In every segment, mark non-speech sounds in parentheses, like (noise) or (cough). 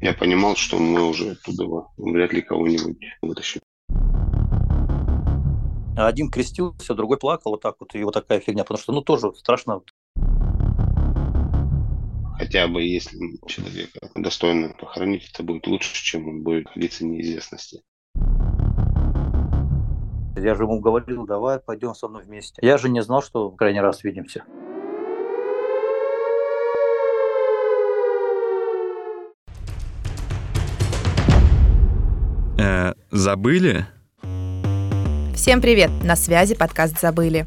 Я понимал, что мы уже оттуда вряд ли кого-нибудь вытащим. Один крестился, другой плакал, вот так вот, и вот такая фигня, потому что, ну, тоже страшно. Хотя бы если человека достойно похоронить, это будет лучше, чем он будет находиться в неизвестности. Я же ему говорил, давай пойдем со мной вместе. Я же не знал, что в крайний раз видимся. Забыли? Всем привет! На связи подкаст «Забыли».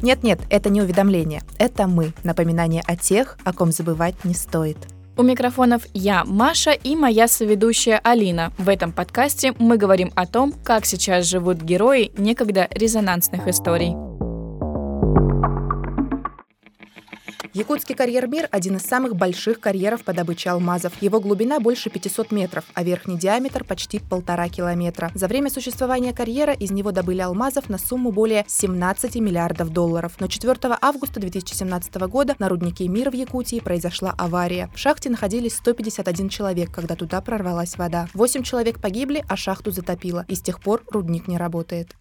Нет-нет, это не уведомление, это мы, напоминание о тех, о ком забывать не стоит. У микрофонов я, Маша и моя соведущая Алина. В этом подкасте мы говорим о том, как сейчас живут герои некогда резонансных историй. Якутский карьер «Мир» – один из самых больших карьеров по добыче алмазов. Его глубина больше 500 метров, а верхний диаметр почти полтора километра. За время существования карьера из него добыли алмазов на сумму более 17 миллиардов долларов. Но 4 августа 2017 года на руднике «Мир» в Якутии произошла авария. В шахте находились 151 человек, когда туда прорвалась вода. 8 человек погибли, а шахту затопило. И с тех пор рудник не работает.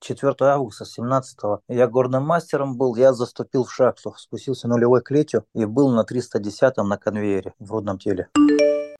4 августа 17 я горным мастером был, я заступил в шахту, спустился нулевой клетью и был на 310-м на конвейере в родном теле.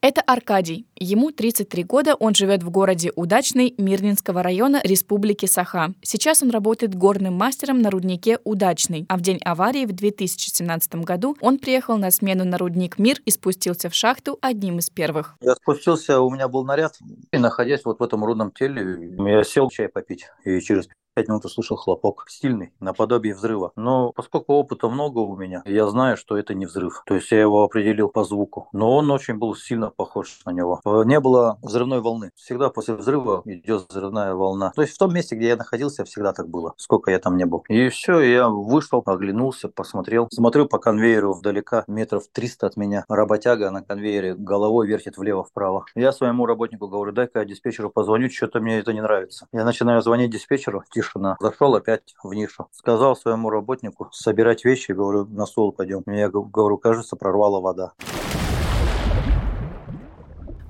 Это Аркадий. Ему 33 года, он живет в городе Удачный Мирнинского района Республики Саха. Сейчас он работает горным мастером на руднике Удачный, а в день аварии в 2017 году он приехал на смену на рудник Мир и спустился в шахту одним из первых. Я спустился, у меня был наряд, и находясь вот в этом рудном теле, я сел чай попить, и через пять минут услышал хлопок. Стильный, наподобие взрыва. Но поскольку опыта много у меня, я знаю, что это не взрыв. То есть я его определил по звуку. Но он очень был сильно похож на него. Не было взрывной волны. Всегда после взрыва идет взрывная волна. То есть в том месте, где я находился, всегда так было. Сколько я там не был. И все, я вышел, оглянулся, посмотрел. Смотрю по конвейеру вдалека, метров 300 от меня. Работяга на конвейере головой вертит влево-вправо. Я своему работнику говорю, дай-ка я диспетчеру позвоню, что-то мне это не нравится. Я начинаю звонить диспетчеру, тише тишина. Зашел опять в нишу. Сказал своему работнику собирать вещи, говорю, на стол пойдем. Я говорю, кажется, прорвала вода.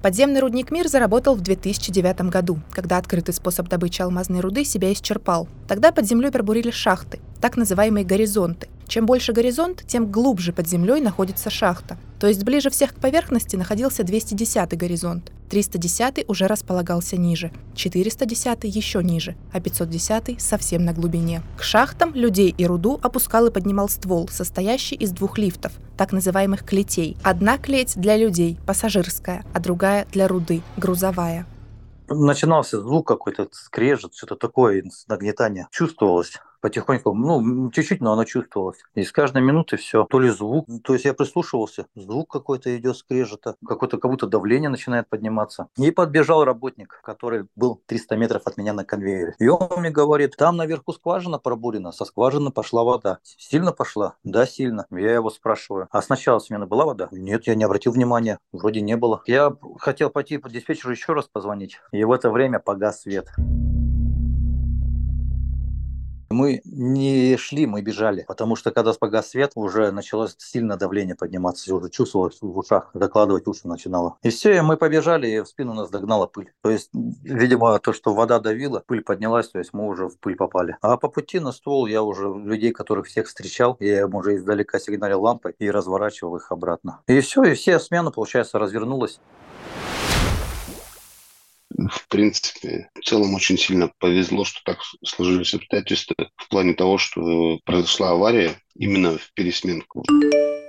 Подземный рудник «Мир» заработал в 2009 году, когда открытый способ добычи алмазной руды себя исчерпал. Тогда под землей пробурили шахты, так называемые горизонты. Чем больше горизонт, тем глубже под землей находится шахта. То есть ближе всех к поверхности находился 210 горизонт. 310 уже располагался ниже, 410 еще ниже, а 510 совсем на глубине. К шахтам людей и руду опускал и поднимал ствол, состоящий из двух лифтов, так называемых клетей. Одна клеть для людей, пассажирская, а другая для руды, грузовая. Начинался звук какой-то, скрежет, что-то такое, нагнетание. Чувствовалось потихоньку, ну, чуть-чуть, но оно чувствовалось. И с каждой минуты все, то ли звук, то есть я прислушивался, звук какой-то идет скрежета, какое-то как будто давление начинает подниматься. И подбежал работник, который был 300 метров от меня на конвейере. И он мне говорит, там наверху скважина пробурена, со скважины пошла вода. Сильно пошла? Да, сильно. Я его спрашиваю, а сначала смена была вода? Нет, я не обратил внимания, вроде не было. Я хотел пойти по диспетчеру еще раз позвонить, и в это время погас свет. Мы не шли, мы бежали, потому что когда погас свет, уже началось сильно давление подниматься, уже чувствовалось в ушах, докладывать уши начинало. И все, и мы побежали, и в спину нас догнала пыль. То есть, видимо, то, что вода давила, пыль поднялась, то есть мы уже в пыль попали. А по пути на ствол я уже людей, которых всех встречал, я им уже издалека сигналил лампой и разворачивал их обратно. И все, и все смена, получается, развернулась в принципе, в целом очень сильно повезло, что так сложились обстоятельства в плане того, что произошла авария именно в пересменку.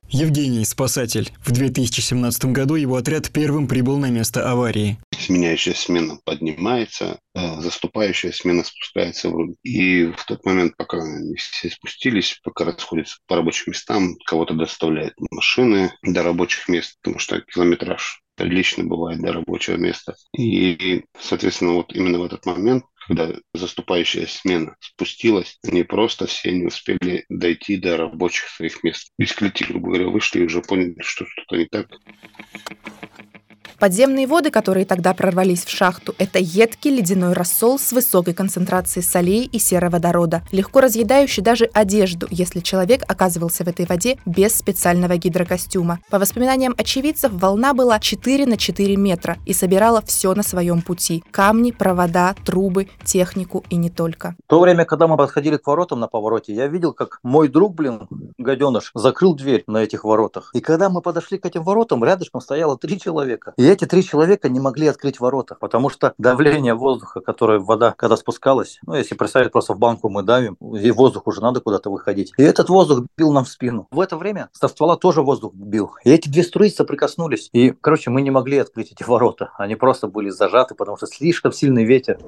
Евгений, спасатель. В 2017 году его отряд первым прибыл на место аварии. Сменяющая смена поднимается, а заступающая смена спускается в И в тот момент, пока они все спустились, пока расходятся по рабочим местам, кого-то доставляют машины до рабочих мест, потому что километраж прилично бывает до рабочего места. И, соответственно, вот именно в этот момент, когда заступающая смена спустилась, они просто все не успели дойти до рабочих своих мест. Из грубо говоря, вышли и уже поняли, что что-то не так. Подземные воды, которые тогда прорвались в шахту, это едкий ледяной рассол с высокой концентрацией солей и сероводорода, легко разъедающий даже одежду, если человек оказывался в этой воде без специального гидрокостюма. По воспоминаниям очевидцев, волна была 4 на 4 метра и собирала все на своем пути – камни, провода, трубы, технику и не только. В то время, когда мы подходили к воротам на повороте, я видел, как мой друг, блин, гаденыш, закрыл дверь на этих воротах. И когда мы подошли к этим воротам, рядышком стояло три человека. И эти три человека не могли открыть ворота, потому что давление воздуха, которое вода, когда спускалась, ну, если представить, просто в банку мы давим, и воздух уже надо куда-то выходить. И этот воздух бил нам в спину. В это время со ствола тоже воздух бил. И эти две струи соприкоснулись. И, короче, мы не могли открыть эти ворота. Они просто были зажаты, потому что слишком сильный ветер.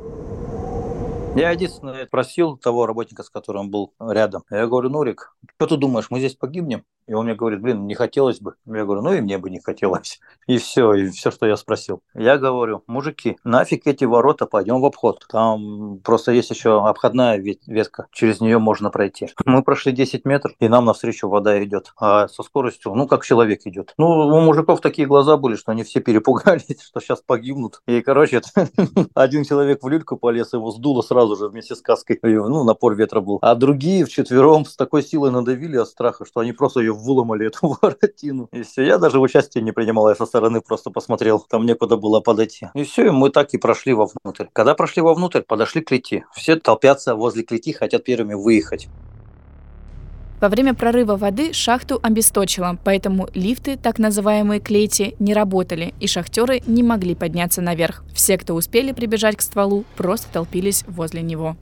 Я единственное просил того работника, с которым был рядом. Я говорю, Нурик, что ты думаешь, мы здесь погибнем? И он мне говорит, блин, не хотелось бы. Я говорю, ну и мне бы не хотелось. И все, и все, что я спросил. Я говорю, мужики, нафиг эти ворота, пойдем в обход. Там просто есть еще обходная ветка, через нее можно пройти. Мы прошли 10 метров, и нам навстречу вода идет. А со скоростью, ну, как человек идет. Ну, у мужиков такие глаза были, что они все перепугались, (laughs) что сейчас погибнут. И, короче, (laughs) один человек в люльку полез, его сдуло сразу же вместе с каской. (laughs) Ну, напор ветра был. А другие вчетвером с такой силой надавили от страха, что они просто ее выломали (laughs) эту воротину. И все, я даже участия не принимал, я со стороны просто посмотрел, там некуда было подойти. И все, и мы так и прошли вовнутрь. Когда прошли вовнутрь, подошли к клети. Все толпятся возле клети, хотят первыми выехать. Во время прорыва воды шахту обесточило, поэтому лифты, так называемые клети, не работали, и шахтеры не могли подняться наверх. Все, кто успели прибежать к стволу, просто толпились возле него.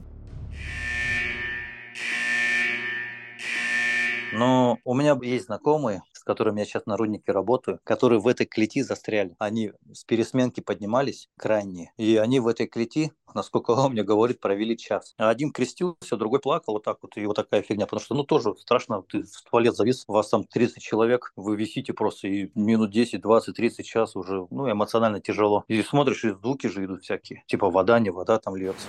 Но у меня есть знакомые, которыми я сейчас на руднике работаю, которые в этой клети застряли. Они с пересменки поднимались крайние, и они в этой клети, насколько он мне говорит, провели час. Один крестился, другой плакал, вот так вот, и вот такая фигня. Потому что, ну, тоже страшно, ты в туалет завис, у вас там 30 человек, вы висите просто, и минут 10, 20, 30 час уже, ну, эмоционально тяжело. И смотришь, и звуки же идут всякие, типа вода, не вода там льется.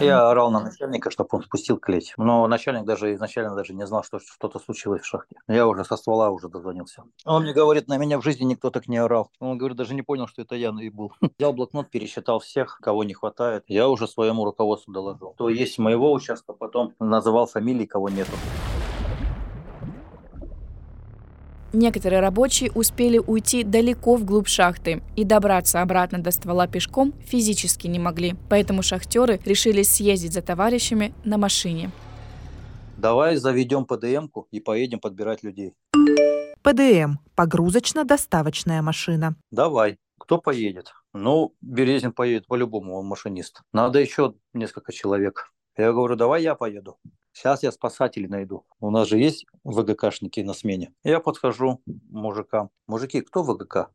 Я орал на начальника, чтобы он спустил клеть. Но начальник даже изначально даже не знал, что что-то случилось в шахте. Я уже со ствола уже дозвонился. Он мне говорит, на меня в жизни никто так не орал. Он говорит, даже не понял, что это я и был. Взял блокнот, пересчитал всех, кого не хватает. Я уже своему руководству доложил. То есть моего участка, потом называл фамилии, кого нету. Некоторые рабочие успели уйти далеко вглубь шахты и добраться обратно до ствола пешком физически не могли, поэтому шахтеры решили съездить за товарищами на машине. Давай заведем ПДМ-ку и поедем подбирать людей. ПДМ – погрузочно-доставочная машина. Давай. Кто поедет? Ну, Березин поедет по-любому, он машинист. Надо еще несколько человек. Я говорю, давай я поеду. Сейчас я спасателей найду. У нас же есть ВГКшники на смене. Я подхожу мужикам. Мужики, кто ВГК?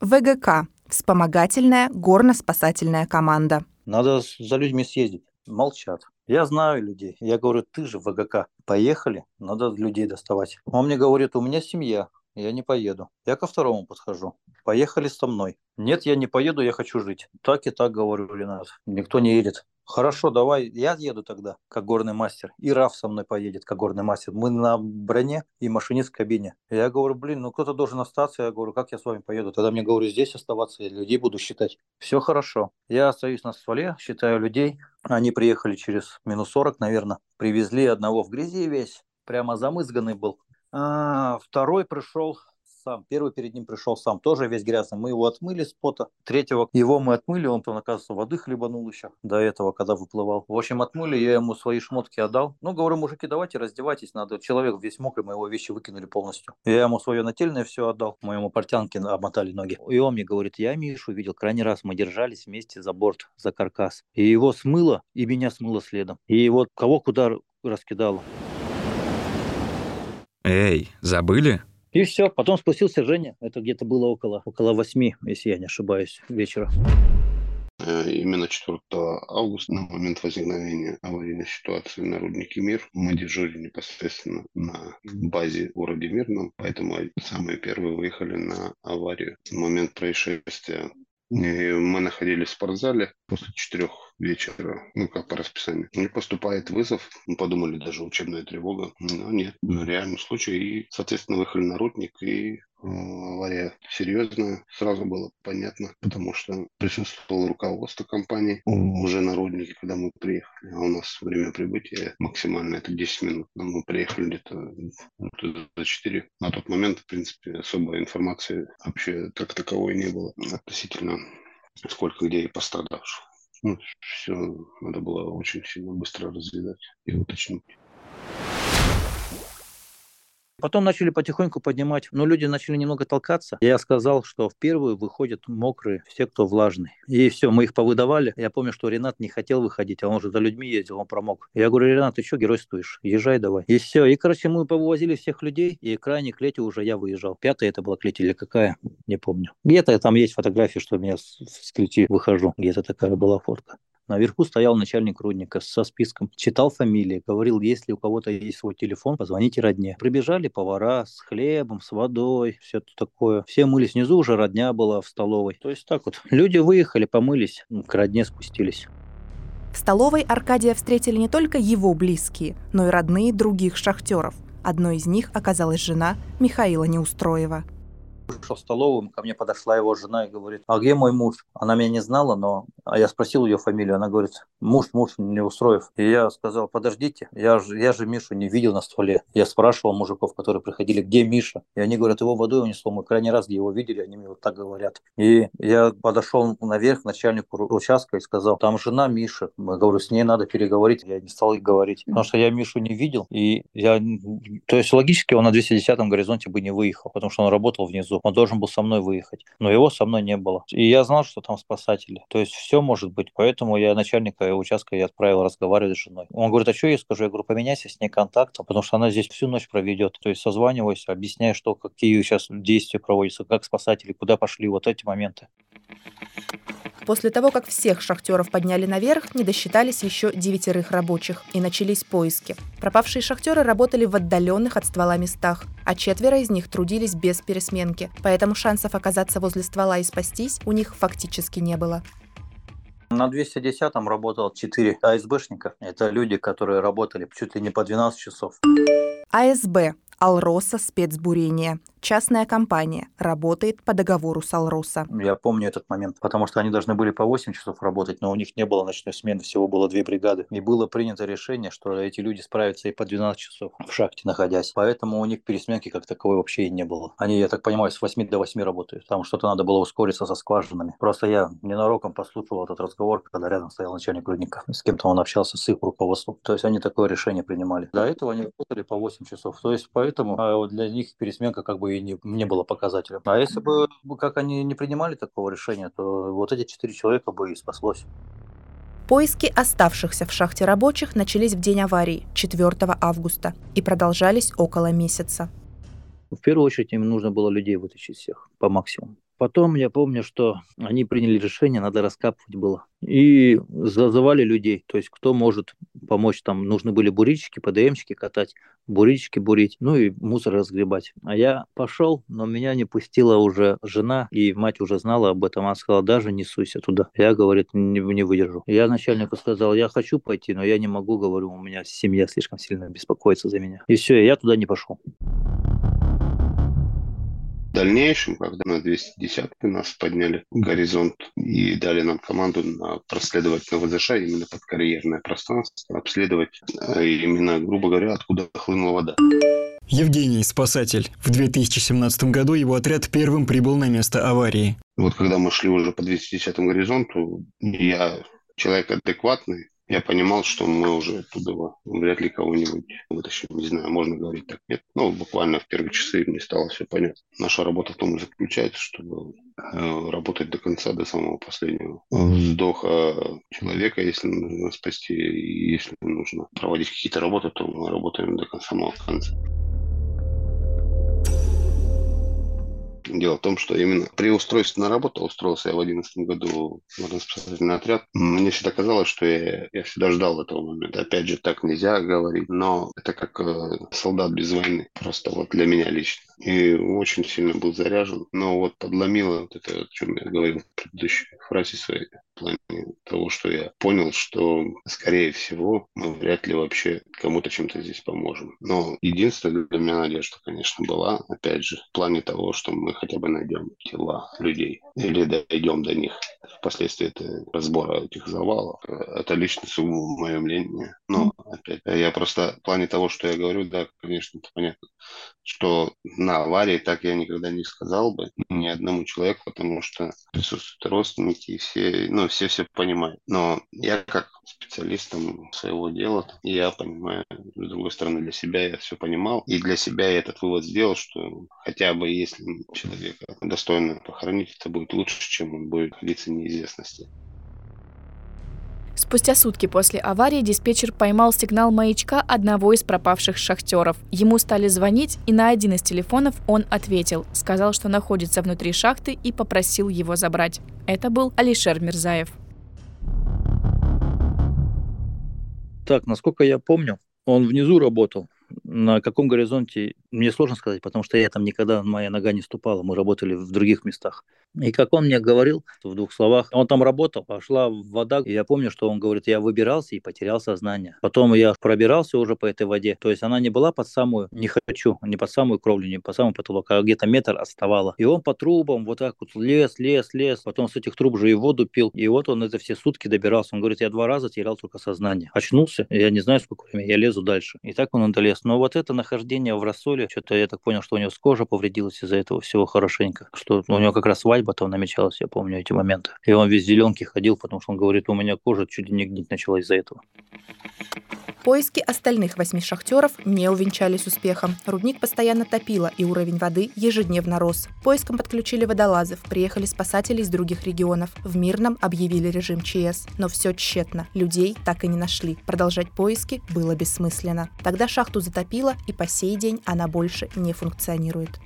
ВГК – вспомогательная горно-спасательная команда. Надо за людьми съездить. Молчат. Я знаю людей. Я говорю, ты же ВГК. Поехали, надо людей доставать. Он мне говорит, у меня семья, я не поеду. Я ко второму подхожу. Поехали со мной. Нет, я не поеду, я хочу жить. Так и так говорю, Ренат. Никто не едет. Хорошо, давай, я еду тогда, как горный мастер. И Раф со мной поедет, как горный мастер. Мы на броне и машинист в кабине. Я говорю, блин, ну кто-то должен остаться. Я говорю, как я с вами поеду? Тогда мне говорю, здесь оставаться, я людей буду считать. Все хорошо. Я остаюсь на стволе, считаю людей. Они приехали через минус 40, наверное. Привезли одного в грязи весь, прямо замызганный был. А, второй пришел сам. Первый перед ним пришел сам, тоже весь грязный. Мы его отмыли с пота. Третьего его мы отмыли, он там, оказывается, воды хлебанул еще до этого, когда выплывал. В общем, отмыли, я ему свои шмотки отдал. Ну, говорю, мужики, давайте раздевайтесь, надо. Человек весь мокрый, мы его вещи выкинули полностью. Я ему свое нательное все отдал, моему портянке обмотали ноги. И он мне говорит, я Мишу видел, крайний раз мы держались вместе за борт, за каркас. И его смыло, и меня смыло следом. И вот кого куда раскидало. Эй, забыли? И все, потом спустился Женя, это где-то было около, около восьми, если я не ошибаюсь, вечера. Э, именно 4 августа, на момент возникновения аварийной ситуации на руднике Мир, мы дежурили непосредственно на базе в городе Мирном, поэтому самые первые выехали на аварию. В момент происшествия мы находились в спортзале. После четырех вечера, ну, как по расписанию. Не поступает вызов, мы подумали, даже учебная тревога. Но нет, реальный случай. И, соответственно, выехали на рудник, и авария серьезная, сразу было понятно, потому что присутствовало руководство компании уже на руднике, когда мы приехали. А у нас время прибытия максимально это 10 минут. Но мы приехали где-то за 4. На тот момент, в принципе, особой информации вообще как таковой не было относительно сколько и пострадавших. Ну, все надо было очень сильно быстро разведать и уточнить. Потом начали потихоньку поднимать, но люди начали немного толкаться. Я сказал, что в первую выходят мокрые, все, кто влажный. И все, мы их повыдавали. Я помню, что Ренат не хотел выходить, а он же за людьми ездил, он промок. Я говорю, Ренат, ты что геройствуешь? Езжай давай. И все. И, короче, мы повозили всех людей, и крайне к лете уже я выезжал. Пятая это была клеть или какая? Не помню. Где-то там есть фотографии, что я с клети выхожу. Где-то такая была фотка. Наверху стоял начальник рудника со списком, читал фамилии, говорил, если у кого-то есть свой телефон, позвоните родне. Прибежали повара с хлебом, с водой, все такое. Все мылись внизу, уже родня была в столовой. То есть так вот. Люди выехали, помылись, к родне спустились. В столовой Аркадия встретили не только его близкие, но и родные других шахтеров. Одной из них оказалась жена Михаила Неустроева пришел в столовую, ко мне подошла его жена и говорит, а где мой муж? Она меня не знала, но а я спросил ее фамилию, она говорит, муж, муж, не устроив. И я сказал, подождите, я же, я же Мишу не видел на столе. Я спрашивал мужиков, которые приходили, где Миша? И они говорят, его водой унесло, мы крайний раз, где его видели, они мне вот так говорят. И я подошел наверх к начальнику участка и сказал, там жена Миша. Я говорю, с ней надо переговорить. Я не стал их говорить, потому что я Мишу не видел. И я, то есть логически он на 210-м горизонте бы не выехал, потому что он работал внизу он должен был со мной выехать, но его со мной не было. И я знал, что там спасатели. То есть все может быть, поэтому я начальника участка я отправил разговаривать с женой. Он говорит, а что я скажу? Я говорю, поменяйся с ней контактом, потому что она здесь всю ночь проведет. То есть созваниваюсь, объясняю, что какие сейчас действия проводятся, как спасатели, куда пошли, вот эти моменты. После того, как всех шахтеров подняли наверх, не досчитались еще девятерых рабочих, и начались поиски. Пропавшие шахтеры работали в отдаленных от ствола местах, а четверо из них трудились без пересменки, поэтому шансов оказаться возле ствола и спастись у них фактически не было. На 210-м работал 4 АСБшника. Это люди, которые работали чуть ли не по 12 часов. АСБ Алроса спецбурение. Частная компания. Работает по договору с Алроса. Я помню этот момент, потому что они должны были по 8 часов работать, но у них не было ночной смены, всего было две бригады. И было принято решение, что эти люди справятся и по 12 часов в шахте находясь. Поэтому у них пересменки как таковой вообще и не было. Они, я так понимаю, с 8 до 8 работают. Там что-то надо было ускориться со скважинами. Просто я ненароком послушал этот разговор, когда рядом стоял начальник рудника. С кем-то он общался с их руководством. То есть они такое решение принимали. До этого они работали по 8 часов. То есть поэтому поэтому а для них пересменка как бы и не, не было показателем. А если бы, как они не принимали такого решения, то вот эти четыре человека бы и спаслось. Поиски оставшихся в шахте рабочих начались в день аварии, 4 августа, и продолжались около месяца. В первую очередь им нужно было людей вытащить всех по максимуму. Потом я помню, что они приняли решение, надо раскапывать было. И зазывали людей, то есть кто может помочь, там нужны были бурильщики, ПДМщики катать, бурильщики бурить, ну и мусор разгребать. А я пошел, но меня не пустила уже жена, и мать уже знала об этом, она сказала, даже не суйся туда. Я, говорит, не, не выдержу. Я начальнику сказал, я хочу пойти, но я не могу, говорю, у меня семья слишком сильно беспокоится за меня. И все, я туда не пошел. В дальнейшем, когда на 210 нас подняли горизонт и дали нам команду на проследовать на ВЗШ именно под карьерное пространство, обследовать э, именно, грубо говоря, откуда хлынула вода. Евгений, спасатель. В 2017 году его отряд первым прибыл на место аварии. Вот когда мы шли уже по 210 горизонту, я человек адекватный, я понимал, что мы уже оттуда вряд ли кого-нибудь вытащим. Не знаю, можно говорить так, нет. Но ну, буквально в первые часы мне стало все понятно. Наша работа в том и заключается, чтобы э, работать до конца, до самого последнего вздоха человека, если нужно спасти, и если нужно проводить какие-то работы, то мы работаем до самого конца. Дело в том, что именно при устройстве на работу, устроился я в 2011 году в спасательный отряд, мне всегда казалось, что я, я всегда ждал этого момента. Опять же, так нельзя говорить, но это как э, солдат без войны, просто вот для меня лично. И очень сильно был заряжен. Но вот подломило вот это, о чем я говорил в предыдущей фразе своей, в плане того, что я понял, что, скорее всего, мы вряд ли вообще кому-то чем-то здесь поможем. Но единственная для меня надежда, конечно, была, опять же, в плане того, что мы хотя бы найдем тела людей или дойдем до них впоследствии это разбора этих завалов. Это лично сугубо мое мнение. Но, опять, я просто в плане того, что я говорю, да, конечно, это понятно, что на аварии так я никогда не сказал бы ни одному человеку, потому что присутствуют родственники, и все, ну, все все понимают. Но я как специалистом своего дела, я понимаю, с другой стороны, для себя я все понимал, и для себя я этот вывод сделал, что хотя бы если человека достойно похоронить, это будет лучше, чем он будет находиться неизвестности. Спустя сутки после аварии диспетчер поймал сигнал маячка одного из пропавших шахтеров. Ему стали звонить, и на один из телефонов он ответил. Сказал, что находится внутри шахты и попросил его забрать. Это был Алишер Мирзаев. Так, насколько я помню, он внизу работал. На каком горизонте, мне сложно сказать, потому что я там никогда, моя нога не ступала, мы работали в других местах. И как он мне говорил, в двух словах, он там работал, пошла вода, и я помню, что он говорит, я выбирался и потерял сознание. Потом я пробирался уже по этой воде, то есть она не была под самую, не хочу, не под самую кровлю, не под самый потолок, а где-то метр отставала. И он по трубам вот так вот лез, лез, лез, потом с этих труб же и воду пил. И вот он это все сутки добирался. Он говорит, я два раза терял только сознание. Очнулся, я не знаю, сколько времени, я лезу дальше. И так он долез. Но вот это нахождение в рассоле, что-то я так понял, что у него кожа повредилась из-за этого всего хорошенько, что у него как раз свадьба там намечалась, я помню эти моменты. И он весь зеленки ходил, потому что он говорит, у меня кожа чуть ли не гнить начала из-за этого. Поиски остальных восьми шахтеров не увенчались успехом. Рудник постоянно топило, и уровень воды ежедневно рос. Поиском подключили водолазов, приехали спасатели из других регионов. В Мирном объявили режим ЧС. Но все тщетно. Людей так и не нашли. Продолжать поиски было бессмысленно. Тогда шахту затопило, и по сей день она больше не функционирует.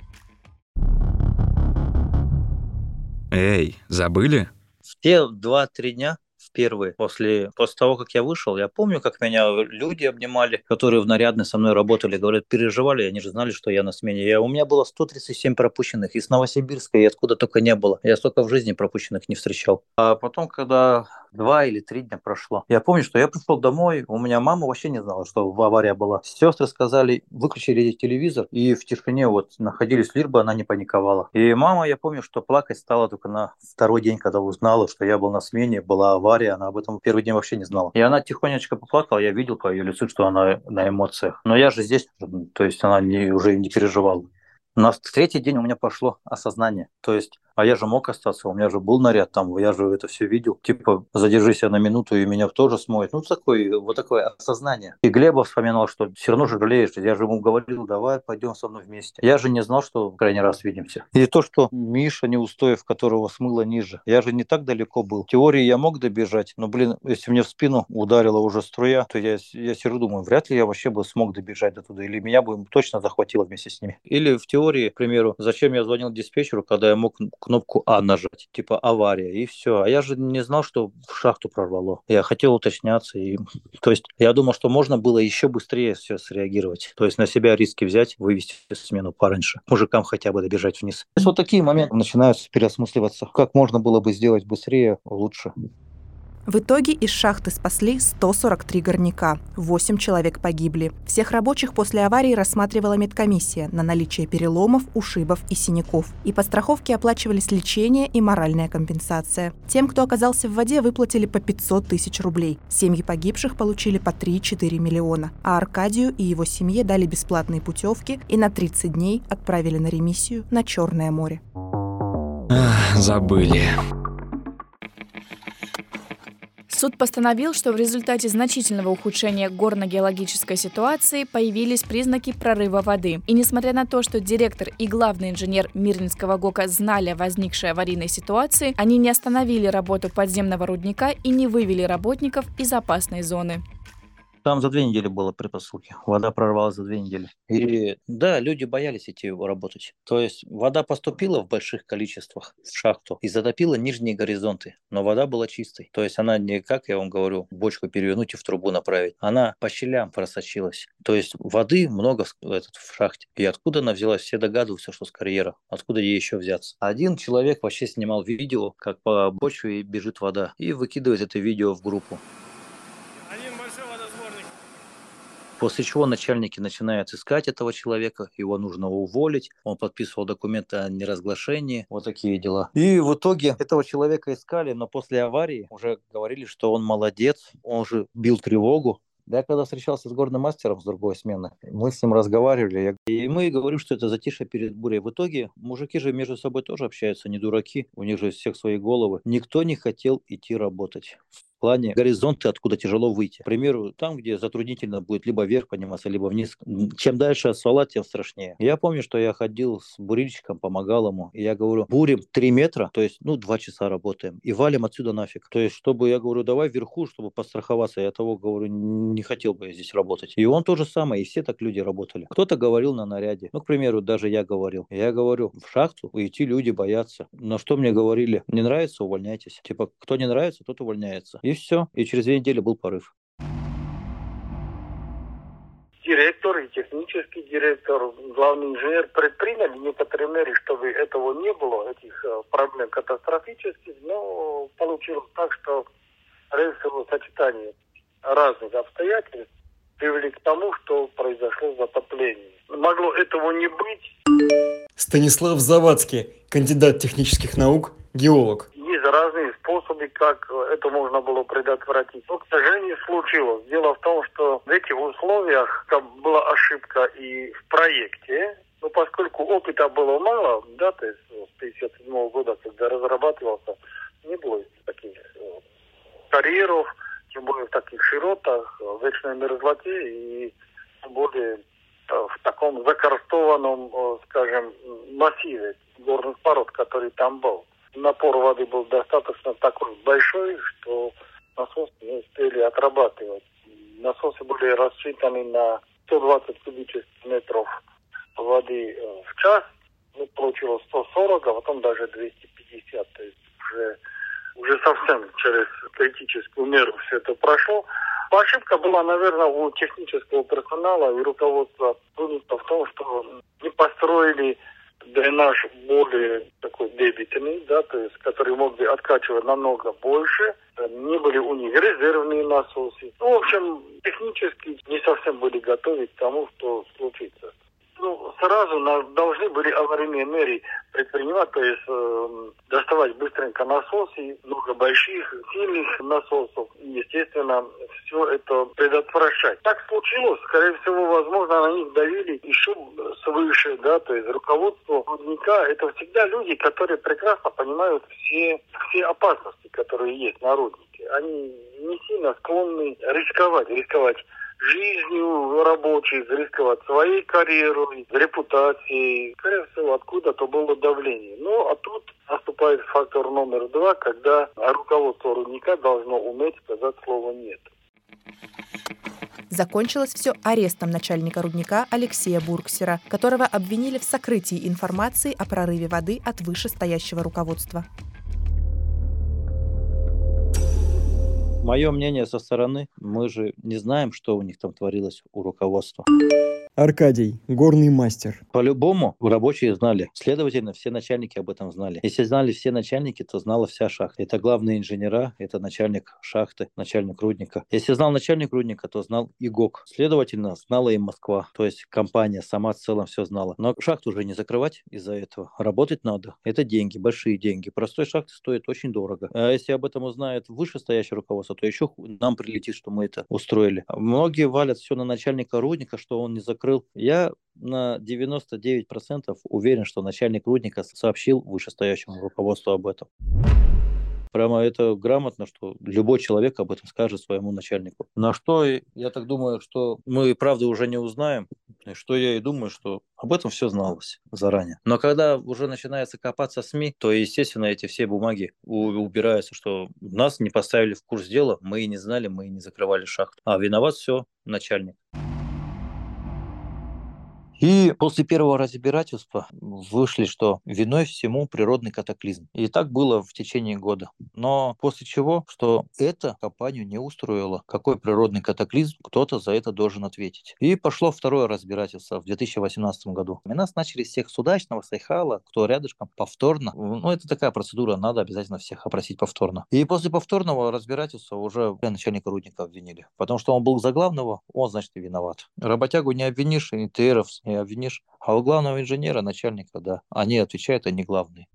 Эй, забыли? В те два-три дня в первые, после, после того, как я вышел, я помню, как меня люди обнимали, которые в нарядной со мной работали, говорят, переживали, они же знали, что я на смене. Я, у меня было 137 пропущенных из Новосибирска и откуда только не было. Я столько в жизни пропущенных не встречал. А потом, когда два или три дня прошло. Я помню, что я пришел домой, у меня мама вообще не знала, что авария была. Сестры сказали, выключили телевизор, и в тишине вот находились, лишь она не паниковала. И мама, я помню, что плакать стала только на второй день, когда узнала, что я был на смене, была авария, она об этом первый день вообще не знала. И она тихонечко поплакала, я видел по ее лицу, что она на эмоциях. Но я же здесь, то есть она не, уже не переживала. На третий день у меня пошло осознание. То есть а я же мог остаться, у меня же был наряд там, я же это все видел. Типа, задержись я на минуту, и меня тоже смоет. Ну, такой, вот такое осознание. И Глеба вспоминал, что все равно же жалеешь. Я же ему говорил, давай пойдем со мной вместе. Я же не знал, что в крайний раз видимся. И то, что Миша Неустоев, которого смыло ниже, я же не так далеко был. В теории я мог добежать, но, блин, если мне в спину ударила уже струя, то я, я сижу, думаю, вряд ли я вообще бы смог добежать до туда, или меня бы точно захватило вместе с ними. Или в теории, к примеру, зачем я звонил диспетчеру, когда я мог кнопку А нажать, типа авария, и все. А я же не знал, что в шахту прорвало. Я хотел уточняться. И... (laughs) То есть я думал, что можно было еще быстрее все среагировать. То есть на себя риски взять, вывести смену пораньше. Мужикам хотя бы добежать вниз. То есть вот такие моменты начинают переосмысливаться. Как можно было бы сделать быстрее, лучше. В итоге из шахты спасли 143 горняка, 8 человек погибли. Всех рабочих после аварии рассматривала медкомиссия на наличие переломов, ушибов и синяков. И по страховке оплачивались лечение и моральная компенсация. Тем, кто оказался в воде, выплатили по 500 тысяч рублей. Семьи погибших получили по 3-4 миллиона. А Аркадию и его семье дали бесплатные путевки и на 30 дней отправили на ремиссию на Черное море. Ах, забыли. Суд постановил, что в результате значительного ухудшения горно-геологической ситуации появились признаки прорыва воды. И несмотря на то, что директор и главный инженер Мирнинского ГОКа знали о возникшей аварийной ситуации, они не остановили работу подземного рудника и не вывели работников из опасной зоны. Там за две недели было предпосылки. Вода прорвалась за две недели. И да, люди боялись идти работать. То есть вода поступила в больших количествах в шахту и затопила нижние горизонты. Но вода была чистой. То есть она не, как я вам говорю, бочку перевернуть и в трубу направить. Она по щелям просочилась. То есть воды много в, этот, в шахте. И откуда она взялась, все догадываются, что с карьера. Откуда ей еще взяться? Один человек вообще снимал видео, как по почве бежит вода. И выкидывает это видео в группу. После чего начальники начинают искать этого человека, его нужно уволить, он подписывал документы о неразглашении, вот такие дела. И в итоге этого человека искали, но после аварии уже говорили, что он молодец, он же бил тревогу, я когда встречался с горным мастером с другой смены, мы с ним разговаривали, и мы говорим, что это затишье перед бурей. В итоге мужики же между собой тоже общаются, не дураки, у них же всех свои головы. Никто не хотел идти работать в плане горизонта, откуда тяжело выйти. К примеру, там, где затруднительно будет либо вверх подниматься, либо вниз. Чем дальше от ствола, тем страшнее. Я помню, что я ходил с бурильщиком, помогал ему, и я говорю, бурим 3 метра, то есть, ну, 2 часа работаем, и валим отсюда нафиг. То есть, чтобы, я говорю, давай вверху, чтобы постраховаться. Я того, говорю, не хотел бы я здесь работать. И он то же самое, и все так люди работали. Кто-то говорил на наряде. Ну, к примеру, даже я говорил. Я говорю, в шахту уйти люди боятся. Но что мне говорили? Не нравится, увольняйтесь. Типа, кто не нравится, тот увольняется. И все. И через две недели был порыв. Директор и технический директор, главный инженер предприняли некоторые меры, чтобы этого не было, этих э, проблем катастрофических, но получилось так, что рельсовое сочетание разных обстоятельств привели к тому, что произошло затопление. Могло этого не быть. Станислав Завадский, кандидат технических наук, геолог разные способы, как это можно было предотвратить. Но, к сожалению, случилось. Дело в том, что в этих условиях там была ошибка и в проекте, но поскольку опыта было мало, да, то есть с 1957 года, когда разрабатывался, не было таких э, карьеров, тем более в таких широтах, в вечной мерзлоте и более э, в таком закорстованном, э, скажем, массиве горных пород, который там был напор воды был достаточно такой большой, что насосы не успели отрабатывать. Насосы были рассчитаны на 120 кубических метров воды э, в час. Ну, получилось 140, а потом даже 250. То есть уже, уже совсем через критическую меру все это прошло. Ошибка была, наверное, у технического персонала и руководства в том, что не построили дренаж более такой дебитный, да, то есть, который мог бы откачивать намного больше. Не были у них резервные насосы. Ну, в общем, технически не совсем были готовы к тому, что случится ну, сразу на, должны были аварийные меры предпринимать, то есть э, доставать быстренько насосы, много больших, сильных насосов, и, естественно, все это предотвращать. Так случилось, скорее всего, возможно, на них давили еще свыше, да, то есть руководство рудника, это всегда люди, которые прекрасно понимают все, все опасности, которые есть на руднике. Они не сильно склонны рисковать, рисковать жизнью рабочих, рисковать своей карьерой, репутацией. Скорее всего, откуда-то было давление. Ну, а тут наступает фактор номер два, когда руководство рудника должно уметь сказать слово «нет». Закончилось все арестом начальника рудника Алексея Бургсера, которого обвинили в сокрытии информации о прорыве воды от вышестоящего руководства. Мое мнение со стороны, мы же не знаем, что у них там творилось у руководства. Аркадий, горный мастер. По-любому рабочие знали. Следовательно, все начальники об этом знали. Если знали все начальники, то знала вся шахта. Это главные инженера, это начальник шахты, начальник рудника. Если знал начальник рудника, то знал и ГОК. Следовательно, знала и Москва. То есть компания сама в целом все знала. Но шахту уже не закрывать из-за этого. Работать надо. Это деньги, большие деньги. Простой шахты стоит очень дорого. А если об этом узнает вышестоящее руководство, то еще нам прилетит, что мы это устроили. Многие валят все на начальника рудника, что он не закрыл. Я на 99% уверен, что начальник рудника сообщил вышестоящему руководству об этом. Прямо это грамотно, что любой человек об этом скажет своему начальнику. На что, я так думаю, что мы, правда, уже не узнаем, что я и думаю, что об этом все зналось заранее. Но когда уже начинается копаться СМИ, то, естественно, эти все бумаги убираются, что нас не поставили в курс дела, мы и не знали, мы и не закрывали шахту. А виноват все начальник. И после первого разбирательства вышли, что виной всему природный катаклизм. И так было в течение года. Но после чего, что это компанию не устроило. Какой природный катаклизм, кто-то за это должен ответить. И пошло второе разбирательство в 2018 году. И нас начали всех с удачного, с Айхала, кто рядышком, повторно. Ну, это такая процедура, надо обязательно всех опросить повторно. И после повторного разбирательства уже начальника рудника обвинили. Потому что он был за главного, он, значит, и виноват. Работягу не обвинишь, и ТРов не обвинишь. А у главного инженера, начальника, да, они отвечают, они главные.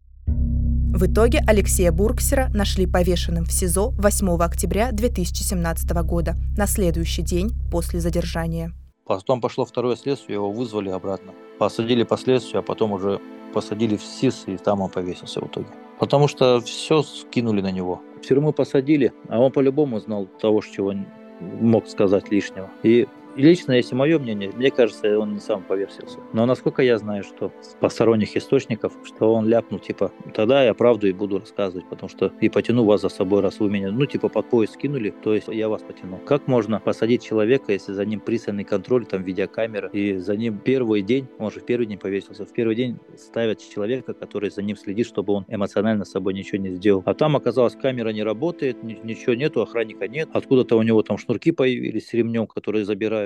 В итоге Алексея Бургсера нашли повешенным в СИЗО 8 октября 2017 года, на следующий день после задержания. Потом пошло второе следствие, его вызвали обратно. Посадили по следствию, а потом уже посадили в СИС, и там он повесился в итоге. Потому что все скинули на него. В тюрьму посадили, а он по-любому знал того, чего мог сказать лишнего. И Лично, если мое мнение, мне кажется, он не сам повесился. Но насколько я знаю, что с посторонних источников, что он ляпнул, типа, тогда я правду и буду рассказывать, потому что и потяну вас за собой, раз вы меня, ну, типа, под пояс скинули, то есть я вас потяну. Как можно посадить человека, если за ним пристальный контроль, там, видеокамера, и за ним первый день, он же в первый день повесился, в первый день ставят человека, который за ним следит, чтобы он эмоционально с собой ничего не сделал. А там оказалось, камера не работает, ничего нету, охранника нет, откуда-то у него там шнурки появились с ремнем, которые забирают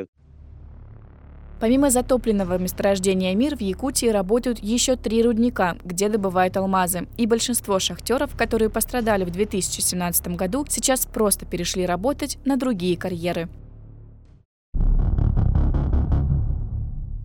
Помимо затопленного месторождения «Мир» в Якутии работают еще три рудника, где добывают алмазы. И большинство шахтеров, которые пострадали в 2017 году, сейчас просто перешли работать на другие карьеры.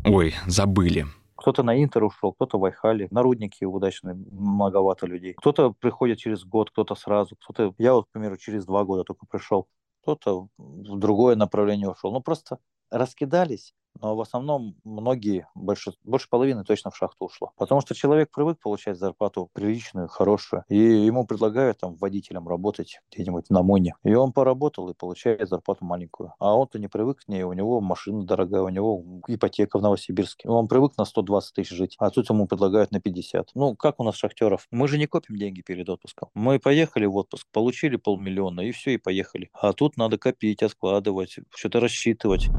Ой, забыли. Кто-то на Интер ушел, кто-то в Айхале, на рудники удачные, многовато людей. Кто-то приходит через год, кто-то сразу, кто-то, я вот, к примеру, через два года только пришел, кто-то в другое направление ушел. Ну, просто раскидались, но в основном многие, больше, больше половины точно в шахту ушло. Потому что человек привык получать зарплату приличную, хорошую, и ему предлагают там водителем работать где-нибудь на Моне. И он поработал и получает зарплату маленькую. А он-то не привык к ней, у него машина дорогая, у него ипотека в Новосибирске. Он привык на 120 тысяч жить, а тут ему предлагают на 50. Ну, как у нас шахтеров? Мы же не копим деньги перед отпуском. Мы поехали в отпуск, получили полмиллиона, и все, и поехали. А тут надо копить, откладывать, что-то рассчитывать.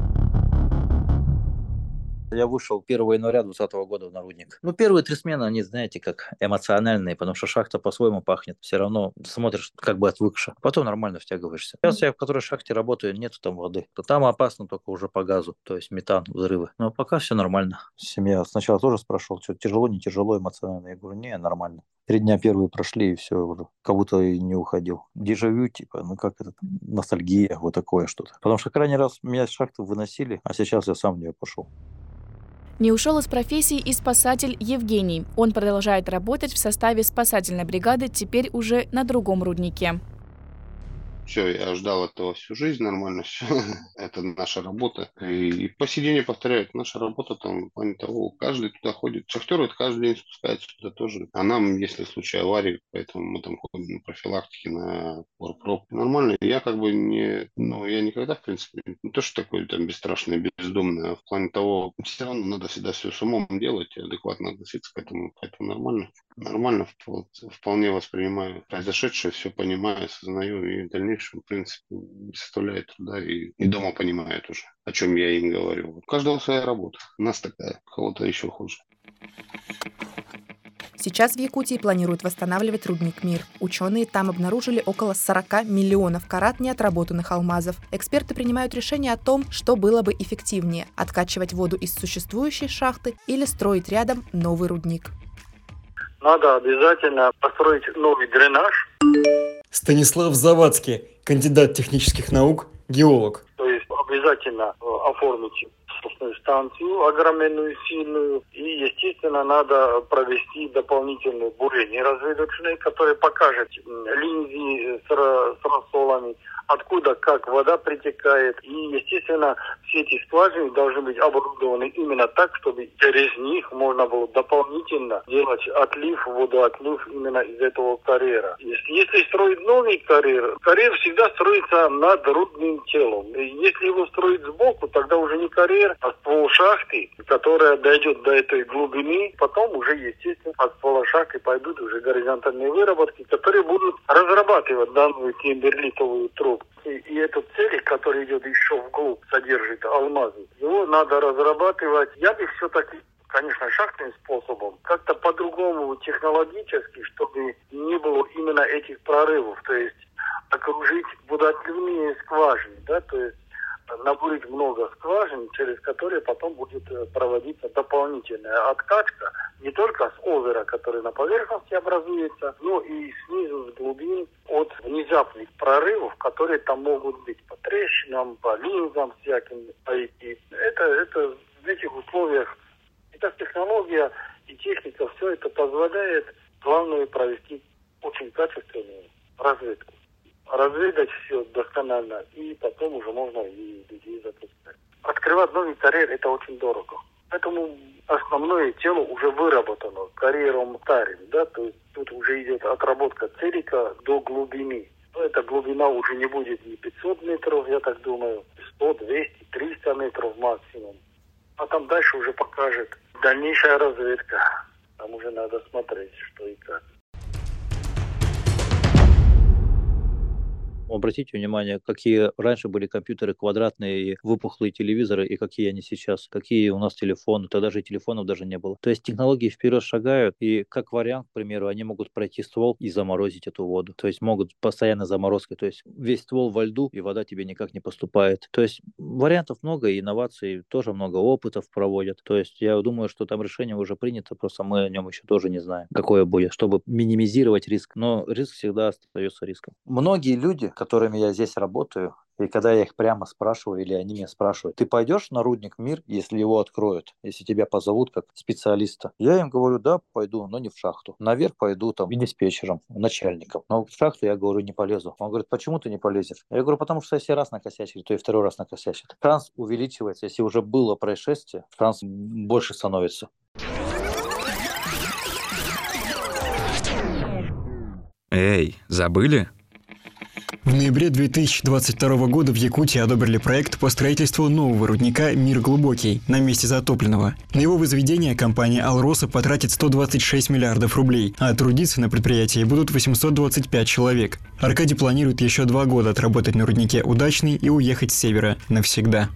Я вышел 1 января 2020 года в Народник. Ну, первые три смены, они, знаете, как эмоциональные, потому что шахта по-своему пахнет. Все равно смотришь как бы отвыкше. Потом нормально втягиваешься. Сейчас я в которой шахте работаю, нету там воды. То там опасно только уже по газу, то есть метан, взрывы. Но пока все нормально. Семья сначала тоже спрашивал, что тяжело, не тяжело эмоционально. Я говорю, не, нормально. Три дня первые прошли, и все уже. Как будто и не уходил. Дежавю, типа, ну как это, ностальгия, вот такое что-то. Потому что крайний раз меня из шахты выносили, а сейчас я сам в нее пошел. Не ушел из профессии и спасатель Евгений. Он продолжает работать в составе спасательной бригады, теперь уже на другом руднике. Все, я ждал этого всю жизнь, нормально все. (laughs) это наша работа. И, и по сей день я наша работа там в плане того, каждый туда ходит. Шахтер это каждый день спускается туда тоже. А нам, если случай аварии, поэтому мы там ходим на профилактике, на порпроп. Нормально. Я как бы не, ну, я никогда, в принципе, не то, что такой там бесстрашный, бездумный, а в плане того, все равно надо всегда все с умом делать адекватно относиться к этому. Поэтому нормально. Нормально, вполне воспринимаю произошедшее, все понимаю, осознаю и дальнейшее дальнейшем, в принципе, составляет труда и, и дома понимает уже, о чем я им говорю. У каждого своя работа. У нас такая, у кого-то еще хуже. Сейчас в Якутии планируют восстанавливать рудник «Мир». Ученые там обнаружили около 40 миллионов карат неотработанных алмазов. Эксперты принимают решение о том, что было бы эффективнее – откачивать воду из существующей шахты или строить рядом новый рудник. Надо обязательно построить новый дренаж, Станислав Завадский, кандидат технических наук, геолог. То есть обязательно э, оформить насосную станцию огроменную, сильную. И, естественно, надо провести дополнительное бурение разведочное, которое покажет линии с, с рассолами, откуда как вода притекает. И, естественно, все эти скважины должны быть оборудованы именно так, чтобы через них можно было дополнительно делать отлив, водоотлив именно из этого карьера. Если, если строить новый карьер, карьер всегда строится над рудным телом. Если его строить сбоку, тогда уже не карьер, а ствол шахты, которая дойдет до этой глубины, потом уже, естественно, от ствола шахты пойдут уже горизонтальные выработки, которые будут разрабатывать данную кимберлитовую трубку. И, и этот целик, который идет еще вглубь, содержит алмазы, его надо разрабатывать. Я бы все-таки конечно, шахтным способом, как-то по-другому технологически, чтобы не было именно этих прорывов, то есть окружить водоотливные скважины, да, то есть набурить много скважин, через которые потом будет э, проводиться дополнительная откачка не только с озера, который на поверхности образуется, но и снизу, с глубин, от внезапных прорывов, которые там могут быть по трещинам, по линзам всяким. И это, это в этих условиях эта технология и техника, все это позволяет главное провести очень качественную разведку. Разведать все досконально, и потом уже можно и людей запускать. Открывать новый карьер – это очень дорого. Поэтому основное тело уже выработано карьером тарин, да, то есть тут уже идет отработка целика до глубины. Но эта глубина уже не будет не 500 метров, я так думаю, 100, 200, 300 метров максимум. А там дальше уже покажет дальнейшая разведка. Там уже надо смотреть, что и как. Обратите внимание, какие раньше были компьютеры квадратные и выпуклые телевизоры, и какие они сейчас, какие у нас телефоны, тогда же и телефонов даже не было. То есть технологии вперед шагают, и как вариант, к примеру, они могут пройти ствол и заморозить эту воду. То есть могут постоянно заморозкой, то есть весь ствол во льду, и вода тебе никак не поступает. То есть вариантов много, и инноваций тоже много, опытов проводят. То есть я думаю, что там решение уже принято, просто мы о нем еще тоже не знаем, какое будет, чтобы минимизировать риск. Но риск всегда остается риском. Многие люди, которыми я здесь работаю, и когда я их прямо спрашиваю, или они меня спрашивают, ты пойдешь на рудник мир, если его откроют, если тебя позовут как специалиста? Я им говорю, да, пойду, но не в шахту. Наверх пойду там и диспетчером, начальником. Но в шахту я говорю, не полезу. Он говорит, почему ты не полезешь? Я говорю, потому что если раз накосячили, то и второй раз накосячит. Шанс увеличивается. Если уже было происшествие, шанс больше становится. Эй, забыли? В ноябре 2022 года в Якутии одобрили проект по строительству нового рудника «Мир глубокий» на месте затопленного. На его возведение компания «Алроса» потратит 126 миллиардов рублей, а трудиться на предприятии будут 825 человек. Аркадий планирует еще два года отработать на руднике «Удачный» и уехать с севера навсегда.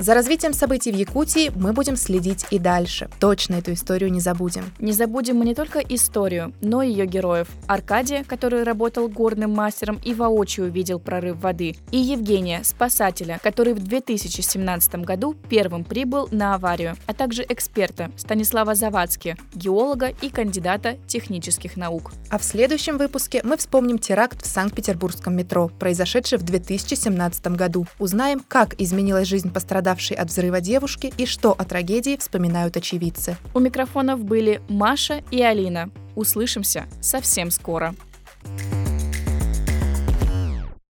За развитием событий в Якутии мы будем следить и дальше. Точно эту историю не забудем. Не забудем мы не только историю, но и ее героев. Аркадия, который работал горным мастером и воочию увидел прорыв воды, и Евгения, спасателя, который в 2017 году первым прибыл на аварию, а также эксперта Станислава Завадски, геолога и кандидата технических наук. А в следующем выпуске мы вспомним теракт в Санкт-Петербургском метро, произошедший в 2017 году. Узнаем, как изменилась жизнь пострадавших пострадавшей от взрыва девушки и что о трагедии вспоминают очевидцы. У микрофонов были Маша и Алина. Услышимся совсем скоро.